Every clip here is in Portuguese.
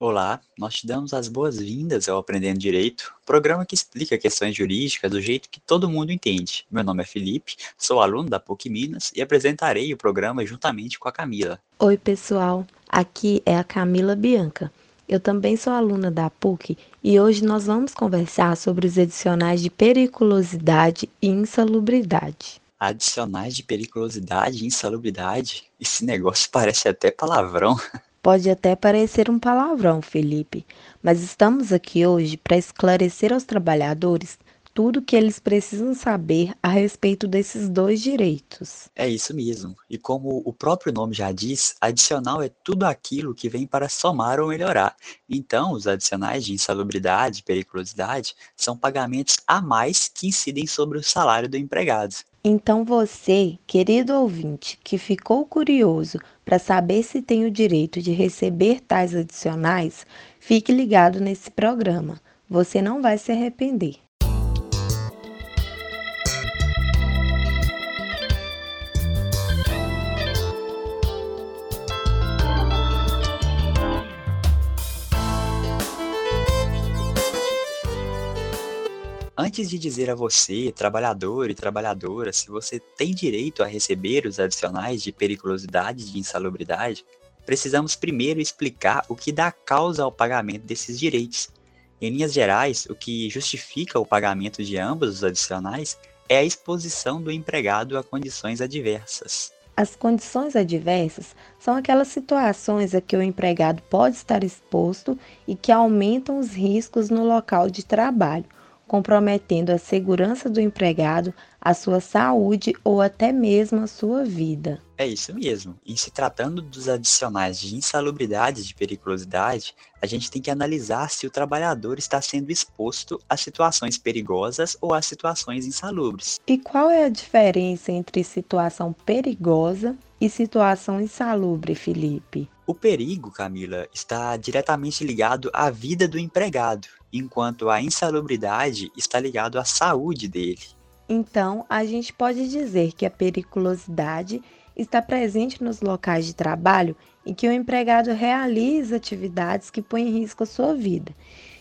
Olá, nós te damos as boas-vindas ao Aprendendo Direito, programa que explica questões jurídicas do jeito que todo mundo entende. Meu nome é Felipe, sou aluno da PUC Minas e apresentarei o programa juntamente com a Camila. Oi, pessoal, aqui é a Camila Bianca. Eu também sou aluna da PUC e hoje nós vamos conversar sobre os adicionais de periculosidade e insalubridade. Adicionais de periculosidade e insalubridade? Esse negócio parece até palavrão. Pode até parecer um palavrão, Felipe, mas estamos aqui hoje para esclarecer aos trabalhadores tudo o que eles precisam saber a respeito desses dois direitos. É isso mesmo. E como o próprio nome já diz, adicional é tudo aquilo que vem para somar ou melhorar. Então, os adicionais de insalubridade e periculosidade são pagamentos a mais que incidem sobre o salário do empregado. Então você, querido ouvinte, que ficou curioso para saber se tem o direito de receber tais adicionais, fique ligado nesse programa. Você não vai se arrepender. Antes de dizer a você, trabalhador e trabalhadora, se você tem direito a receber os adicionais de periculosidade e de insalubridade, precisamos primeiro explicar o que dá causa ao pagamento desses direitos. Em linhas gerais, o que justifica o pagamento de ambos os adicionais é a exposição do empregado a condições adversas. As condições adversas são aquelas situações a que o empregado pode estar exposto e que aumentam os riscos no local de trabalho comprometendo a segurança do empregado, a sua saúde ou até mesmo a sua vida. É isso mesmo. Em se tratando dos adicionais de insalubridade e de periculosidade, a gente tem que analisar se o trabalhador está sendo exposto a situações perigosas ou a situações insalubres. E qual é a diferença entre situação perigosa e situação insalubre, Felipe? O perigo, Camila, está diretamente ligado à vida do empregado enquanto a insalubridade está ligado à saúde dele. Então, a gente pode dizer que a periculosidade está presente nos locais de trabalho em que o empregado realiza atividades que põem em risco a sua vida.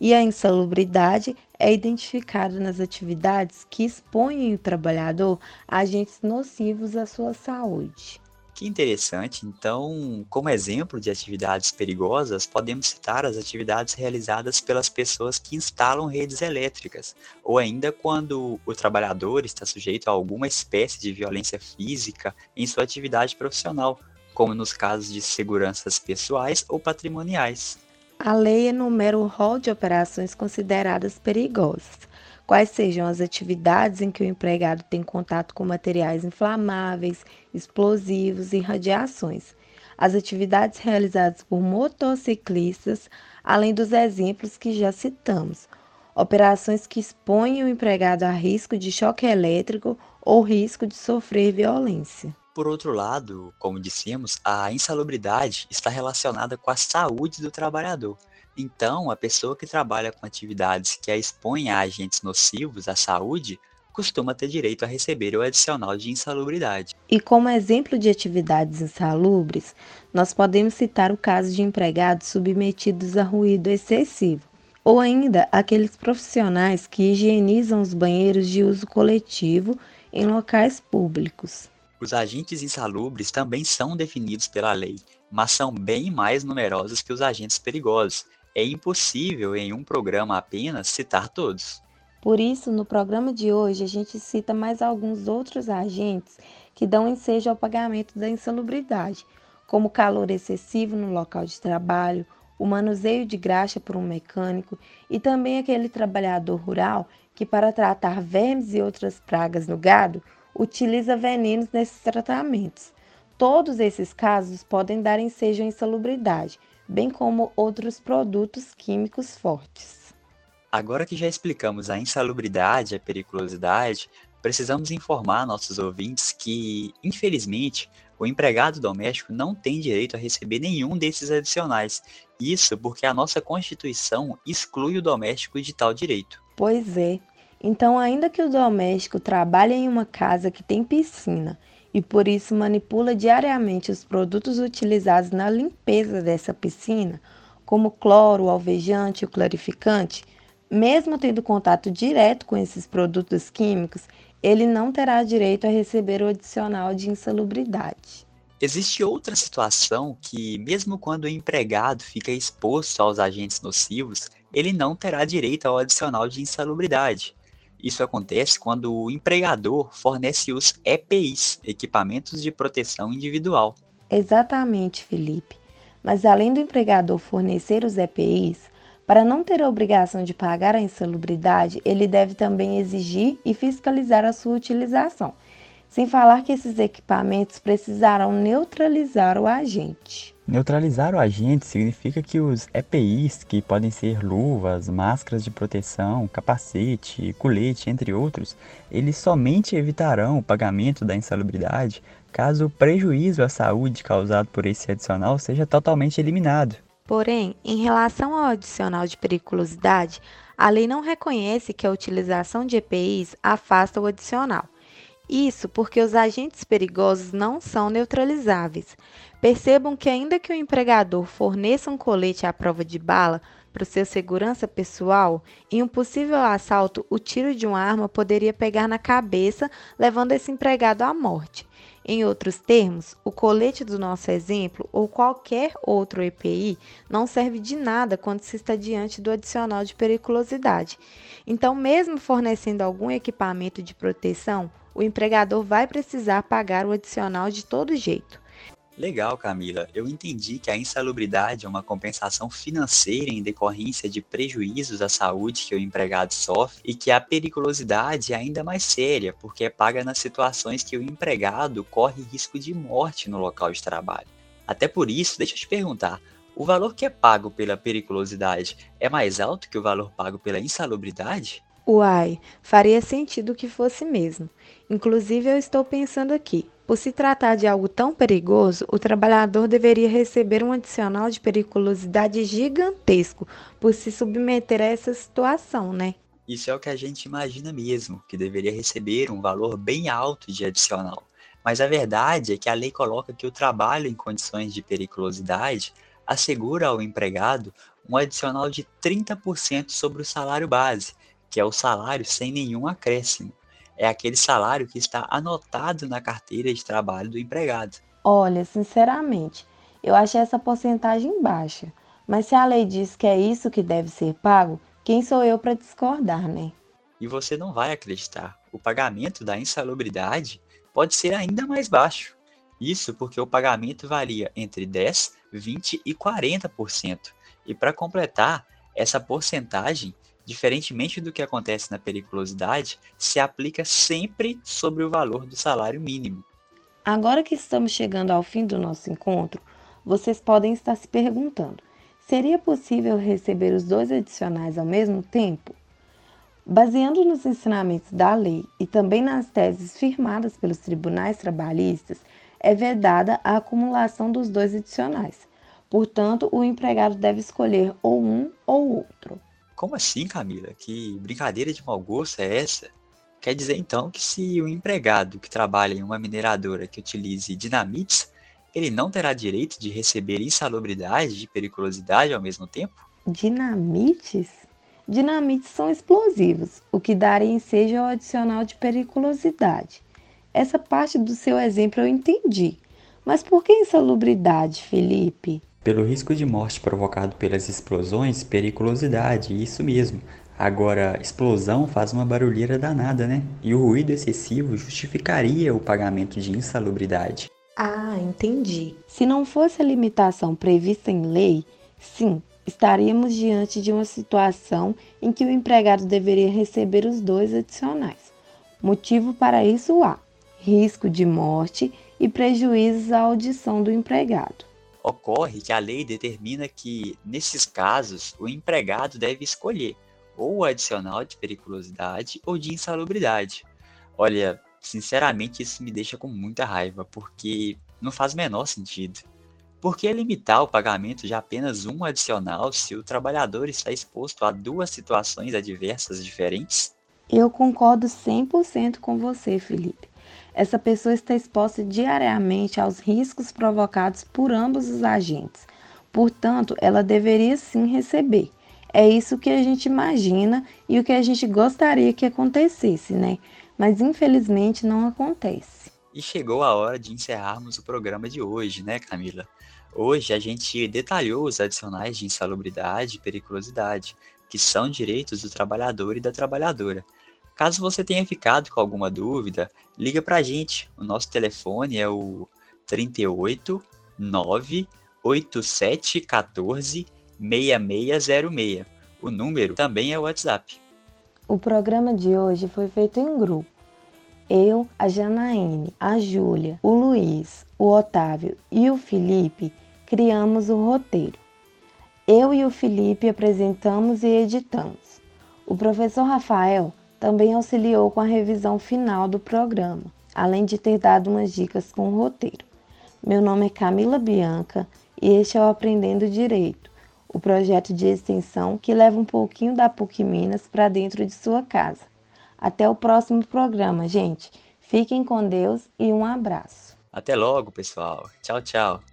E a insalubridade é identificada nas atividades que expõem o trabalhador a agentes nocivos à sua saúde. Que interessante. Então, como exemplo de atividades perigosas, podemos citar as atividades realizadas pelas pessoas que instalam redes elétricas, ou ainda quando o trabalhador está sujeito a alguma espécie de violência física em sua atividade profissional, como nos casos de seguranças pessoais ou patrimoniais. A lei enumera o rol de operações consideradas perigosas quais sejam as atividades em que o empregado tem contato com materiais inflamáveis, explosivos e radiações, as atividades realizadas por motociclistas, além dos exemplos que já citamos, operações que expõem o empregado a risco de choque elétrico ou risco de sofrer violência. Por outro lado, como dissemos, a insalubridade está relacionada com a saúde do trabalhador. Então, a pessoa que trabalha com atividades que a expõem a agentes nocivos à saúde costuma ter direito a receber o adicional de insalubridade. E como exemplo de atividades insalubres, nós podemos citar o caso de empregados submetidos a ruído excessivo, ou ainda aqueles profissionais que higienizam os banheiros de uso coletivo em locais públicos. Os agentes insalubres também são definidos pela lei, mas são bem mais numerosos que os agentes perigosos, é impossível em um programa apenas citar todos. Por isso, no programa de hoje, a gente cita mais alguns outros agentes que dão ensejo ao pagamento da insalubridade, como calor excessivo no local de trabalho, o manuseio de graxa por um mecânico e também aquele trabalhador rural que, para tratar vermes e outras pragas no gado, utiliza venenos nesses tratamentos. Todos esses casos podem dar ensejo à insalubridade, bem como outros produtos químicos fortes. Agora que já explicamos a insalubridade e a periculosidade, precisamos informar nossos ouvintes que, infelizmente, o empregado doméstico não tem direito a receber nenhum desses adicionais. Isso porque a nossa Constituição exclui o doméstico de tal direito. Pois é. Então, ainda que o doméstico trabalhe em uma casa que tem piscina e por isso manipula diariamente os produtos utilizados na limpeza dessa piscina, como cloro, alvejante e clarificante, mesmo tendo contato direto com esses produtos químicos, ele não terá direito a receber o adicional de insalubridade. Existe outra situação que, mesmo quando o empregado fica exposto aos agentes nocivos, ele não terá direito ao adicional de insalubridade. Isso acontece quando o empregador fornece os EPIs, equipamentos de proteção individual. Exatamente, Felipe. Mas além do empregador fornecer os EPIs, para não ter a obrigação de pagar a insalubridade, ele deve também exigir e fiscalizar a sua utilização. Sem falar que esses equipamentos precisarão neutralizar o agente. Neutralizar o agente significa que os EPIs, que podem ser luvas, máscaras de proteção, capacete, colete, entre outros, eles somente evitarão o pagamento da insalubridade caso o prejuízo à saúde causado por esse adicional seja totalmente eliminado. Porém, em relação ao adicional de periculosidade, a lei não reconhece que a utilização de EPIs afasta o adicional. Isso porque os agentes perigosos não são neutralizáveis. Percebam que, ainda que o empregador forneça um colete à prova de bala para o seu segurança pessoal, em um possível assalto, o tiro de uma arma poderia pegar na cabeça, levando esse empregado à morte. Em outros termos, o colete do nosso exemplo ou qualquer outro EPI não serve de nada quando se está diante do adicional de periculosidade. Então, mesmo fornecendo algum equipamento de proteção, o empregador vai precisar pagar o adicional de todo jeito. Legal, Camila. Eu entendi que a insalubridade é uma compensação financeira em decorrência de prejuízos à saúde que o empregado sofre e que a periculosidade é ainda mais séria, porque é paga nas situações que o empregado corre risco de morte no local de trabalho. Até por isso, deixa eu te perguntar, o valor que é pago pela periculosidade é mais alto que o valor pago pela insalubridade? Uai, faria sentido que fosse mesmo. Inclusive, eu estou pensando aqui, por se tratar de algo tão perigoso, o trabalhador deveria receber um adicional de periculosidade gigantesco por se submeter a essa situação, né? Isso é o que a gente imagina mesmo, que deveria receber um valor bem alto de adicional. Mas a verdade é que a lei coloca que o trabalho em condições de periculosidade assegura ao empregado um adicional de 30% sobre o salário base, que é o salário sem nenhum acréscimo é aquele salário que está anotado na carteira de trabalho do empregado. Olha, sinceramente, eu achei essa porcentagem baixa. Mas se a lei diz que é isso que deve ser pago, quem sou eu para discordar, né? E você não vai acreditar. O pagamento da insalubridade pode ser ainda mais baixo. Isso porque o pagamento varia entre 10, 20 e 40%. E para completar, essa porcentagem diferentemente do que acontece na periculosidade, se aplica sempre sobre o valor do salário mínimo. Agora que estamos chegando ao fim do nosso encontro, vocês podem estar se perguntando: seria possível receber os dois adicionais ao mesmo tempo? Baseando nos ensinamentos da lei e também nas teses firmadas pelos tribunais trabalhistas, é vedada a acumulação dos dois adicionais. Portanto, o empregado deve escolher ou um ou outro. Como assim, Camila? Que brincadeira de mau gosto é essa? Quer dizer então que se o empregado que trabalha em uma mineradora que utilize dinamites, ele não terá direito de receber insalubridade e periculosidade ao mesmo tempo? Dinamites? Dinamites são explosivos, o que daria ensejo ao adicional de periculosidade. Essa parte do seu exemplo eu entendi. Mas por que insalubridade, Felipe? Pelo risco de morte provocado pelas explosões, periculosidade, isso mesmo. Agora, explosão faz uma barulheira danada, né? E o ruído excessivo justificaria o pagamento de insalubridade. Ah, entendi. Se não fosse a limitação prevista em lei, sim, estaríamos diante de uma situação em que o empregado deveria receber os dois adicionais. Motivo para isso há: risco de morte e prejuízos à audição do empregado. Ocorre que a lei determina que, nesses casos, o empregado deve escolher ou o adicional de periculosidade ou de insalubridade. Olha, sinceramente, isso me deixa com muita raiva, porque não faz menor sentido. Por que limitar o pagamento de apenas um adicional se o trabalhador está exposto a duas situações adversas diferentes? Eu concordo 100% com você, Felipe essa pessoa está exposta diariamente aos riscos provocados por ambos os agentes. Portanto, ela deveria sim receber. É isso que a gente imagina e o que a gente gostaria que acontecesse, né? Mas infelizmente não acontece. E chegou a hora de encerrarmos o programa de hoje, né, Camila? Hoje a gente detalhou os adicionais de insalubridade e periculosidade, que são direitos do trabalhador e da trabalhadora. Caso você tenha ficado com alguma dúvida, liga para a gente. O nosso telefone é o 38 98714 6606. O número também é o WhatsApp. O programa de hoje foi feito em grupo. Eu, a Janaíne, a Júlia, o Luiz, o Otávio e o Felipe criamos o roteiro. Eu e o Felipe apresentamos e editamos. O professor Rafael também auxiliou com a revisão final do programa, além de ter dado umas dicas com o roteiro. Meu nome é Camila Bianca e este é o Aprendendo Direito, o projeto de extensão que leva um pouquinho da PUC Minas para dentro de sua casa. Até o próximo programa, gente. Fiquem com Deus e um abraço. Até logo, pessoal. Tchau, tchau.